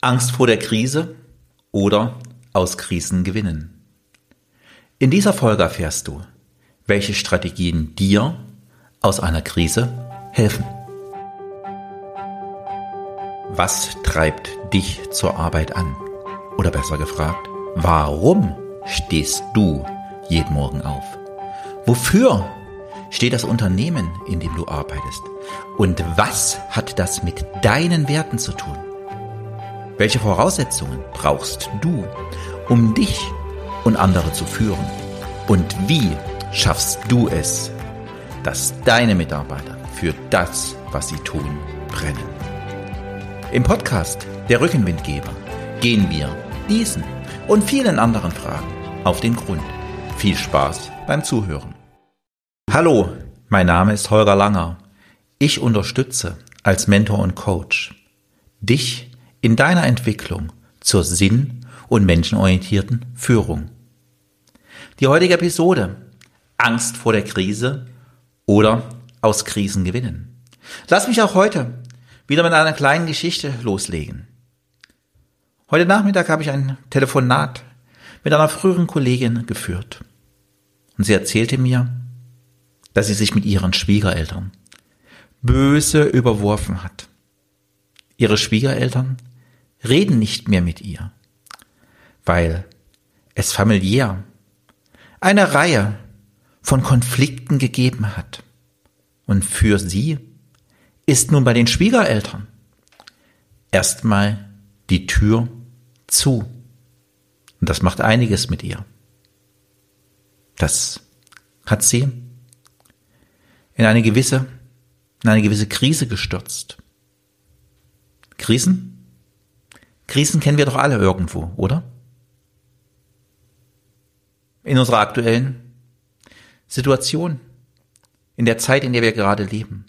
Angst vor der Krise oder aus Krisen gewinnen. In dieser Folge erfährst du, welche Strategien dir aus einer Krise helfen. Was treibt dich zur Arbeit an? Oder besser gefragt, warum stehst du jeden Morgen auf? Wofür steht das Unternehmen, in dem du arbeitest? Und was hat das mit deinen Werten zu tun? Welche Voraussetzungen brauchst du, um dich und andere zu führen? Und wie schaffst du es, dass deine Mitarbeiter für das, was sie tun, brennen? Im Podcast Der Rückenwindgeber gehen wir diesen und vielen anderen Fragen auf den Grund. Viel Spaß beim Zuhören. Hallo, mein Name ist Holger Langer. Ich unterstütze als Mentor und Coach dich in deiner Entwicklung zur sinn- und menschenorientierten Führung. Die heutige Episode Angst vor der Krise oder aus Krisen gewinnen. Lass mich auch heute wieder mit einer kleinen Geschichte loslegen. Heute Nachmittag habe ich ein Telefonat mit einer früheren Kollegin geführt. Und sie erzählte mir, dass sie sich mit ihren Schwiegereltern böse überworfen hat. Ihre Schwiegereltern reden nicht mehr mit ihr, weil es familiär eine Reihe von Konflikten gegeben hat. Und für sie ist nun bei den Schwiegereltern erstmal die Tür zu. Und das macht einiges mit ihr. Das hat sie in eine gewisse, in eine gewisse Krise gestürzt. Krisen? Krisen kennen wir doch alle irgendwo, oder? in unserer aktuellen Situation, in der Zeit, in der wir gerade leben,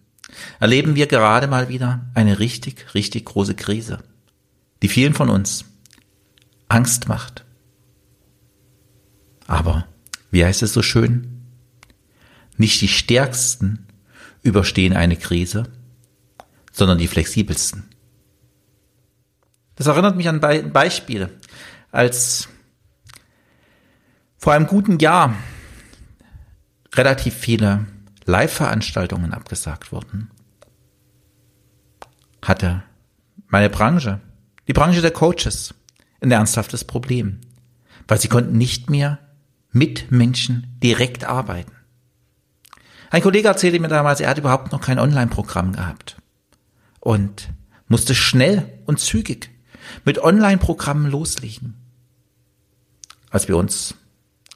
erleben wir gerade mal wieder eine richtig, richtig große Krise, die vielen von uns Angst macht. Aber, wie heißt es so schön? Nicht die Stärksten überstehen eine Krise, sondern die Flexibelsten. Das erinnert mich an Beispiele, als vor einem guten Jahr relativ viele Live-Veranstaltungen abgesagt wurden, hatte meine Branche, die Branche der Coaches, ein ernsthaftes Problem, weil sie konnten nicht mehr mit Menschen direkt arbeiten. Ein Kollege erzählte mir damals, er hat überhaupt noch kein Online-Programm gehabt und musste schnell und zügig mit Online-Programmen loslegen. Als wir uns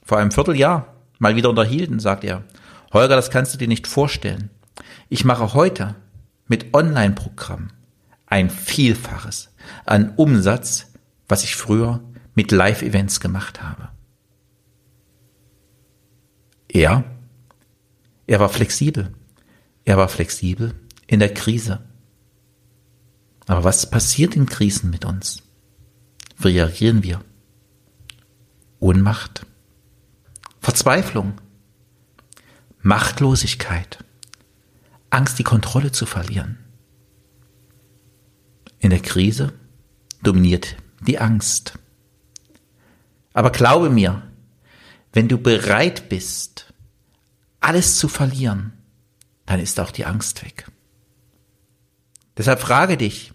vor einem Vierteljahr mal wieder unterhielten, sagt er, Holger, das kannst du dir nicht vorstellen. Ich mache heute mit Online-Programmen ein Vielfaches an Umsatz, was ich früher mit Live-Events gemacht habe. Er, er war flexibel. Er war flexibel in der Krise. Aber was passiert in Krisen mit uns? Wie reagieren wir? Ohnmacht, Verzweiflung, Machtlosigkeit, Angst, die Kontrolle zu verlieren. In der Krise dominiert die Angst. Aber glaube mir, wenn du bereit bist, alles zu verlieren, dann ist auch die Angst weg. Deshalb frage dich,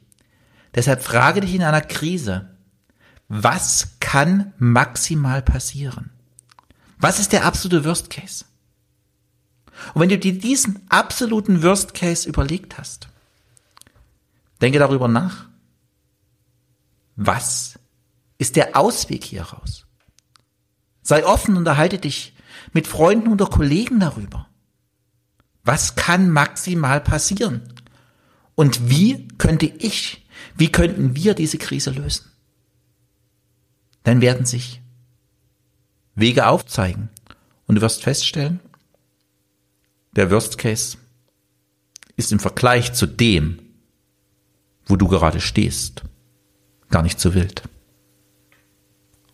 deshalb frage dich in einer Krise, was kann maximal passieren? Was ist der absolute Worst Case? Und wenn du dir diesen absoluten Worst Case überlegt hast, denke darüber nach. Was ist der Ausweg hier raus? Sei offen und erhalte dich mit Freunden oder Kollegen darüber. Was kann maximal passieren? Und wie könnte ich, wie könnten wir diese Krise lösen? Dann werden sich Wege aufzeigen. Und du wirst feststellen, der Worst Case ist im Vergleich zu dem, wo du gerade stehst, gar nicht so wild.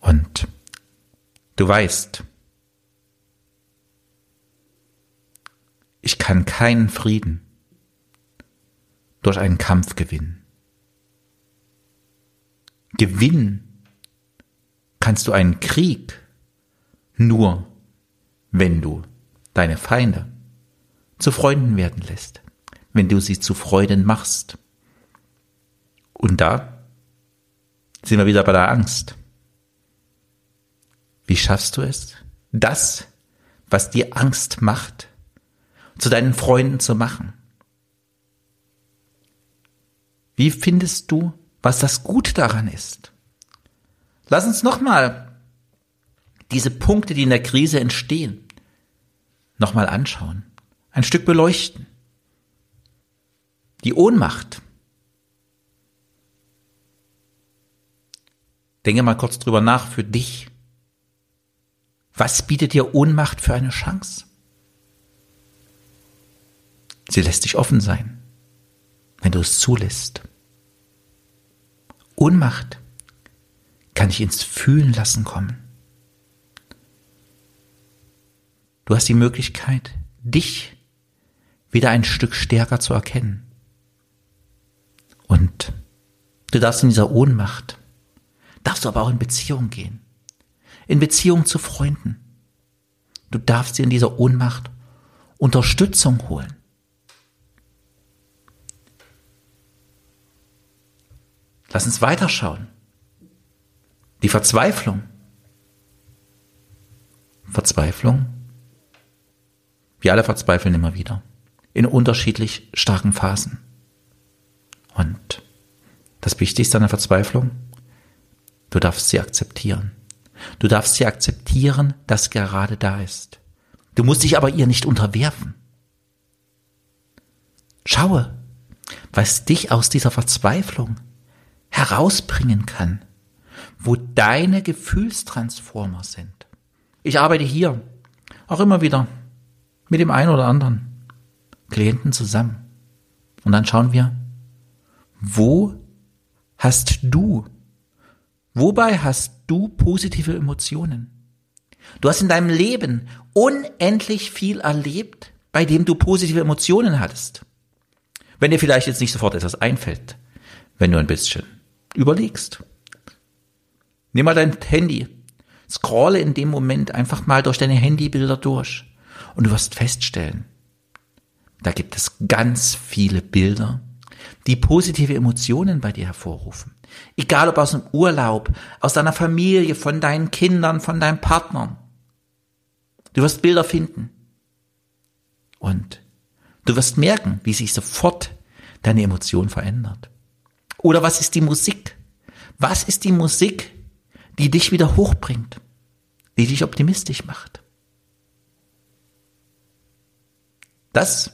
Und du weißt, ich kann keinen Frieden durch einen Kampf gewinnen. Gewinnen kannst du einen Krieg nur, wenn du deine Feinde zu Freunden werden lässt, wenn du sie zu Freuden machst. Und da sind wir wieder bei der Angst. Wie schaffst du es, das, was dir Angst macht, zu deinen Freunden zu machen? Wie findest du, was das Gute daran ist? Lass uns nochmal diese Punkte, die in der Krise entstehen, nochmal anschauen, ein Stück beleuchten. Die Ohnmacht. Denke mal kurz drüber nach für dich. Was bietet dir Ohnmacht für eine Chance? Sie lässt dich offen sein, wenn du es zulässt. Ohnmacht kann ich ins Fühlen lassen kommen. Du hast die Möglichkeit, dich wieder ein Stück stärker zu erkennen. Und du darfst in dieser Ohnmacht, darfst du aber auch in Beziehung gehen. In Beziehung zu Freunden. Du darfst dir in dieser Ohnmacht Unterstützung holen. Lass uns weiterschauen. Die Verzweiflung. Verzweiflung. Wir alle verzweifeln immer wieder. In unterschiedlich starken Phasen. Und das Wichtigste an der Verzweiflung, du darfst sie akzeptieren. Du darfst sie akzeptieren, dass gerade da ist. Du musst dich aber ihr nicht unterwerfen. Schaue, was dich aus dieser Verzweiflung herausbringen kann, wo deine Gefühlstransformer sind. Ich arbeite hier auch immer wieder mit dem einen oder anderen Klienten zusammen. Und dann schauen wir, wo hast du, wobei hast du positive Emotionen? Du hast in deinem Leben unendlich viel erlebt, bei dem du positive Emotionen hattest. Wenn dir vielleicht jetzt nicht sofort etwas einfällt, wenn du ein bisschen überlegst. Nimm mal dein Handy, scrolle in dem Moment einfach mal durch deine Handybilder durch und du wirst feststellen, da gibt es ganz viele Bilder, die positive Emotionen bei dir hervorrufen. Egal ob aus dem Urlaub, aus deiner Familie, von deinen Kindern, von deinem Partner. Du wirst Bilder finden. Und du wirst merken, wie sich sofort deine Emotion verändert. Oder was ist die Musik? Was ist die Musik, die dich wieder hochbringt, die dich optimistisch macht? Das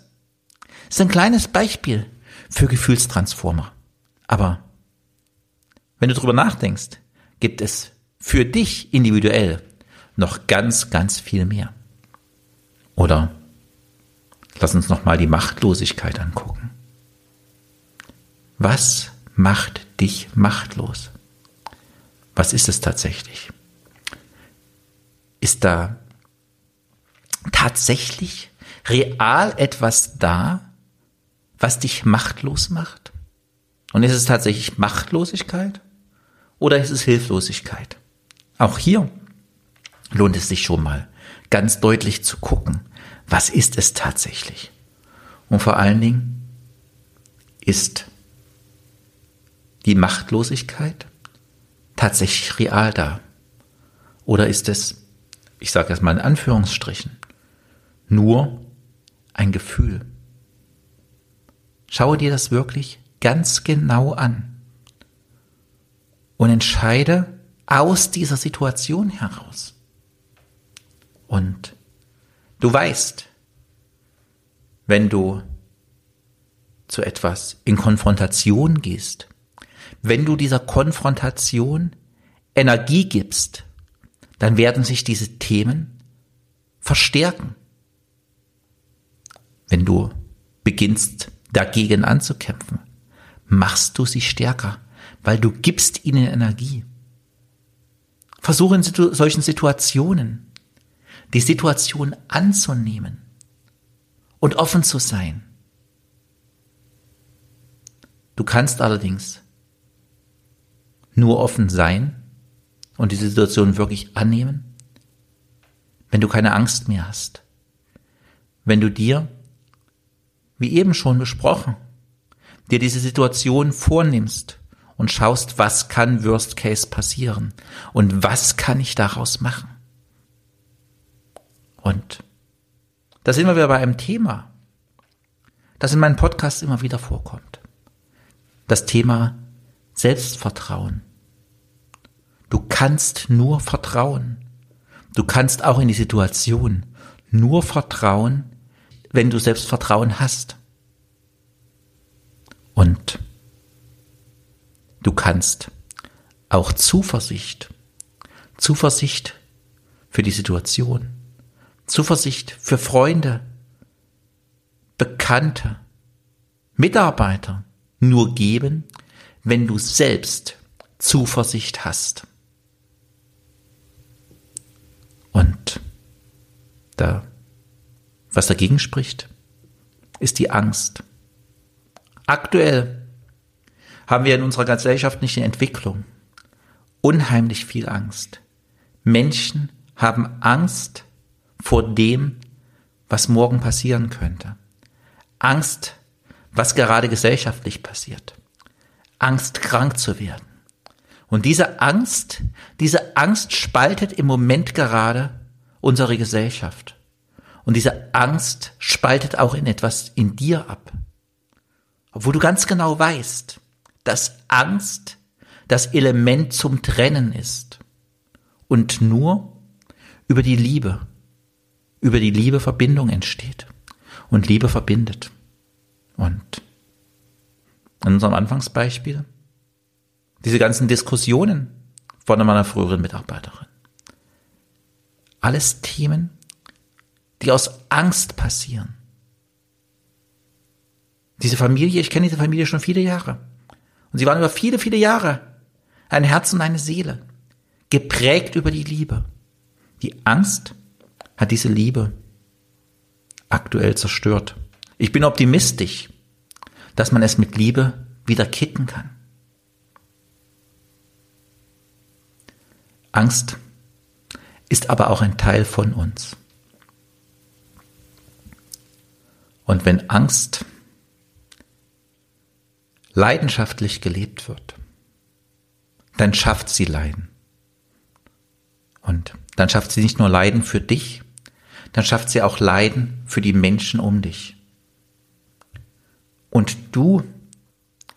ist ein kleines Beispiel für Gefühlstransformer. Aber wenn du drüber nachdenkst, gibt es für dich individuell noch ganz, ganz viel mehr. Oder lass uns noch mal die Machtlosigkeit angucken. Was macht dich machtlos? Was ist es tatsächlich? Ist da tatsächlich real etwas da, was dich machtlos macht? Und ist es tatsächlich Machtlosigkeit oder ist es Hilflosigkeit? Auch hier lohnt es sich schon mal ganz deutlich zu gucken, was ist es tatsächlich? Und vor allen Dingen ist die Machtlosigkeit tatsächlich real da? Oder ist es, ich sage es mal in Anführungsstrichen, nur ein Gefühl? Schaue dir das wirklich ganz genau an und entscheide aus dieser Situation heraus. Und du weißt, wenn du zu etwas in Konfrontation gehst, wenn du dieser Konfrontation Energie gibst, dann werden sich diese Themen verstärken. Wenn du beginnst dagegen anzukämpfen, machst du sie stärker, weil du gibst ihnen Energie. Versuche in situ solchen Situationen die Situation anzunehmen und offen zu sein. Du kannst allerdings nur offen sein und diese Situation wirklich annehmen? Wenn du keine Angst mehr hast? Wenn du dir, wie eben schon besprochen, dir diese Situation vornimmst und schaust, was kann Worst Case passieren und was kann ich daraus machen? Und da sind wir wieder bei einem Thema, das in meinem Podcast immer wieder vorkommt. Das Thema Selbstvertrauen. Du kannst nur vertrauen. Du kannst auch in die Situation nur vertrauen, wenn du Selbstvertrauen hast. Und du kannst auch Zuversicht, Zuversicht für die Situation, Zuversicht für Freunde, Bekannte, Mitarbeiter nur geben, wenn du selbst Zuversicht hast. Und da, was dagegen spricht, ist die Angst. Aktuell haben wir in unserer gesellschaftlichen Entwicklung unheimlich viel Angst. Menschen haben Angst vor dem, was morgen passieren könnte. Angst, was gerade gesellschaftlich passiert. Angst, krank zu werden. Und diese Angst, diese Angst spaltet im Moment gerade unsere Gesellschaft. Und diese Angst spaltet auch in etwas in dir ab. Obwohl du ganz genau weißt, dass Angst das Element zum Trennen ist. Und nur über die Liebe, über die Liebe Verbindung entsteht. Und Liebe verbindet. Und in unserem Anfangsbeispiel, diese ganzen Diskussionen von meiner früheren Mitarbeiterin. Alles Themen, die aus Angst passieren. Diese Familie, ich kenne diese Familie schon viele Jahre. Und sie waren über viele, viele Jahre ein Herz und eine Seele, geprägt über die Liebe. Die Angst hat diese Liebe aktuell zerstört. Ich bin optimistisch, dass man es mit Liebe wieder kitten kann. Angst ist aber auch ein Teil von uns. Und wenn Angst leidenschaftlich gelebt wird, dann schafft sie Leiden. Und dann schafft sie nicht nur Leiden für dich, dann schafft sie auch Leiden für die Menschen um dich. Und du,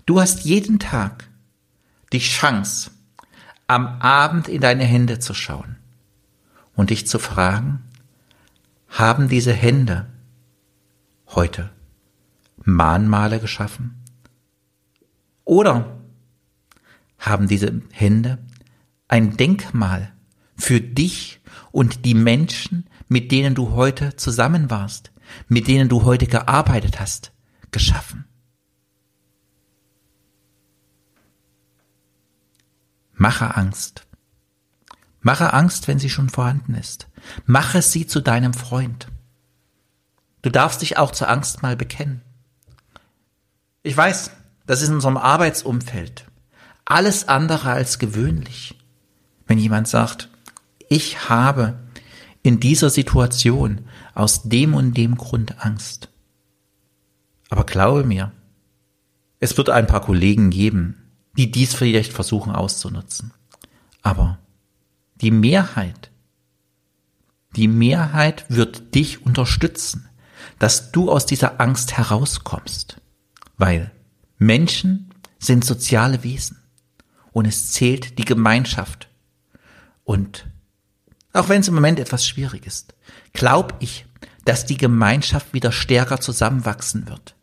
du hast jeden Tag die Chance, am Abend in deine Hände zu schauen und dich zu fragen, haben diese Hände heute Mahnmale geschaffen? Oder haben diese Hände ein Denkmal für dich und die Menschen, mit denen du heute zusammen warst, mit denen du heute gearbeitet hast, geschaffen? Mache Angst. Mache Angst, wenn sie schon vorhanden ist. Mache sie zu deinem Freund. Du darfst dich auch zur Angst mal bekennen. Ich weiß, das ist in unserem Arbeitsumfeld alles andere als gewöhnlich. Wenn jemand sagt, ich habe in dieser Situation aus dem und dem Grund Angst. Aber glaube mir, es wird ein paar Kollegen geben, die dies vielleicht versuchen auszunutzen. Aber die Mehrheit, die Mehrheit wird dich unterstützen, dass du aus dieser Angst herauskommst, weil Menschen sind soziale Wesen und es zählt die Gemeinschaft. Und auch wenn es im Moment etwas schwierig ist, glaube ich, dass die Gemeinschaft wieder stärker zusammenwachsen wird.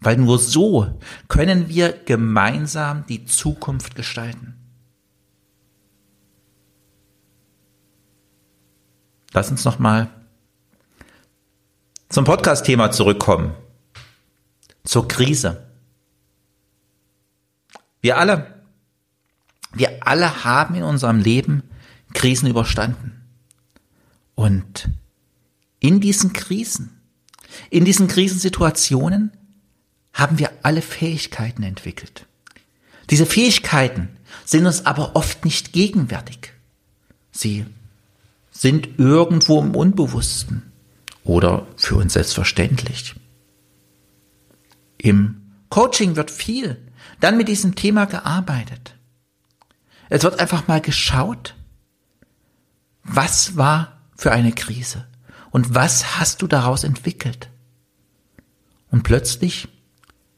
Weil nur so können wir gemeinsam die Zukunft gestalten. Lass uns nochmal zum Podcast-Thema zurückkommen. Zur Krise. Wir alle, wir alle haben in unserem Leben Krisen überstanden. Und in diesen Krisen, in diesen Krisensituationen haben wir alle Fähigkeiten entwickelt. Diese Fähigkeiten, sind uns aber oft nicht gegenwärtig. Sie sind irgendwo im Unbewussten oder für uns selbstverständlich. Im Coaching wird viel dann mit diesem Thema gearbeitet. Es wird einfach mal geschaut, was war für eine Krise und was hast du daraus entwickelt. Und plötzlich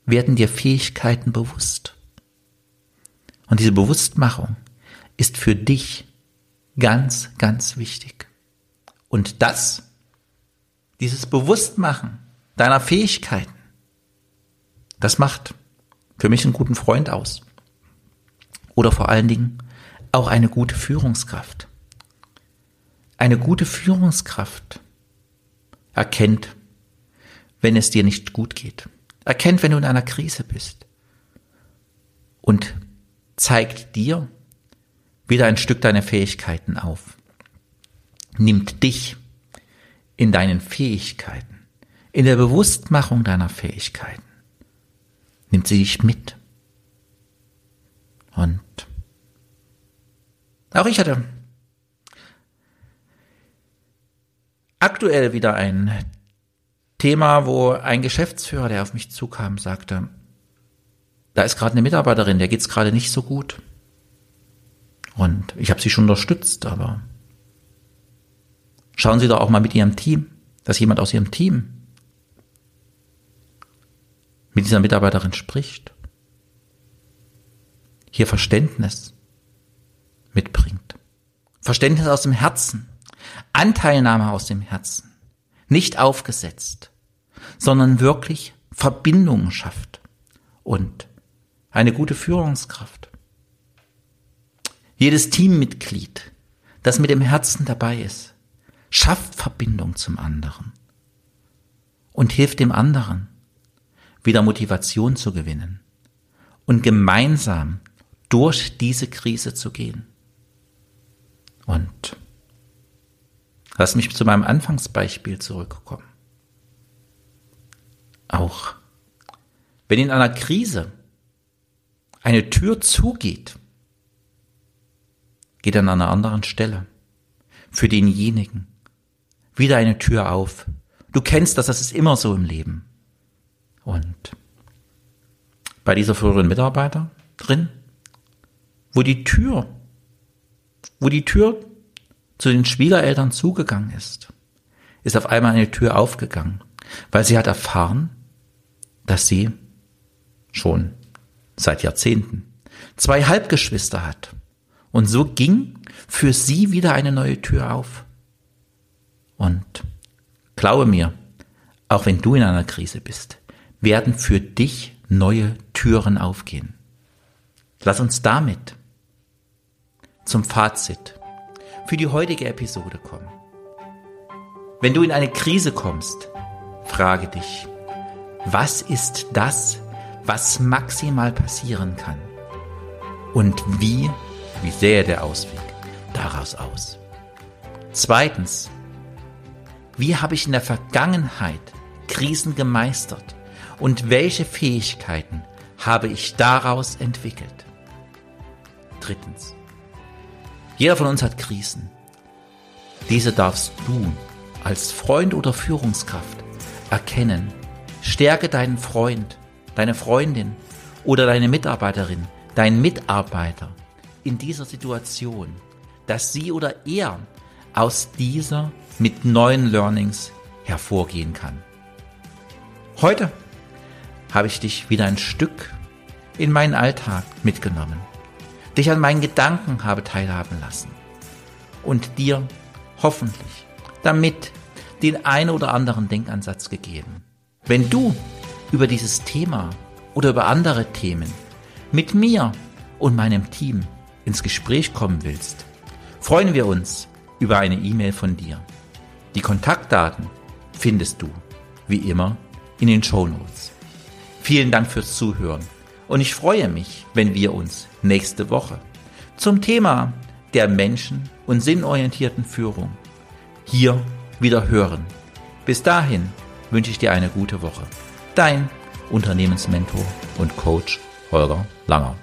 werden dir Fähigkeiten bewusst. Und diese Bewusstmachung ist für dich ganz, ganz wichtig. Und das, dieses Bewusstmachen deiner Fähigkeiten, das macht für mich einen guten Freund aus. Oder vor allen Dingen auch eine gute Führungskraft. Eine gute Führungskraft erkennt, wenn es dir nicht gut geht. Erkennt, wenn du in einer Krise bist. Und zeigt dir wieder ein Stück deiner Fähigkeiten auf. Nimmt dich in deinen Fähigkeiten, in der Bewusstmachung deiner Fähigkeiten. Nimmt sie dich mit. Und auch ich hatte aktuell wieder ein Thema, wo ein Geschäftsführer, der auf mich zukam, sagte, da ist gerade eine Mitarbeiterin, der geht's gerade nicht so gut. Und ich habe sie schon unterstützt, aber schauen Sie doch auch mal mit Ihrem Team, dass jemand aus Ihrem Team mit dieser Mitarbeiterin spricht, hier Verständnis mitbringt. Verständnis aus dem Herzen, Anteilnahme aus dem Herzen, nicht aufgesetzt, sondern wirklich Verbindungen schafft und eine gute Führungskraft. Jedes Teammitglied, das mit dem Herzen dabei ist, schafft Verbindung zum anderen und hilft dem anderen, wieder Motivation zu gewinnen und gemeinsam durch diese Krise zu gehen. Und lass mich zu meinem Anfangsbeispiel zurückkommen. Auch wenn in einer Krise eine Tür zugeht, geht an einer anderen Stelle für denjenigen wieder eine Tür auf. Du kennst das, das ist immer so im Leben. Und bei dieser früheren Mitarbeiter drin, wo die Tür, wo die Tür zu den Schwiegereltern zugegangen ist, ist auf einmal eine Tür aufgegangen, weil sie hat erfahren, dass sie schon seit Jahrzehnten zwei Halbgeschwister hat. Und so ging für sie wieder eine neue Tür auf. Und glaube mir, auch wenn du in einer Krise bist, werden für dich neue Türen aufgehen. Lass uns damit zum Fazit für die heutige Episode kommen. Wenn du in eine Krise kommst, frage dich, was ist das, was maximal passieren kann? Und wie, wie sähe der Ausweg daraus aus? Zweitens, wie habe ich in der Vergangenheit Krisen gemeistert? und welche Fähigkeiten habe ich daraus entwickelt? Drittens. Jeder von uns hat Krisen. Diese darfst du als Freund oder Führungskraft erkennen. Stärke deinen Freund, deine Freundin oder deine Mitarbeiterin, deinen Mitarbeiter in dieser Situation, dass sie oder er aus dieser mit neuen Learnings hervorgehen kann. Heute habe ich dich wieder ein Stück in meinen Alltag mitgenommen, dich an meinen Gedanken habe teilhaben lassen und dir hoffentlich damit den ein oder anderen Denkansatz gegeben. Wenn du über dieses Thema oder über andere Themen mit mir und meinem Team ins Gespräch kommen willst, freuen wir uns über eine E-Mail von dir. Die Kontaktdaten findest du, wie immer, in den Show Notes. Vielen Dank fürs Zuhören und ich freue mich, wenn wir uns nächste Woche zum Thema der Menschen- und sinnorientierten Führung hier wieder hören. Bis dahin wünsche ich dir eine gute Woche. Dein Unternehmensmentor und Coach Holger Langer.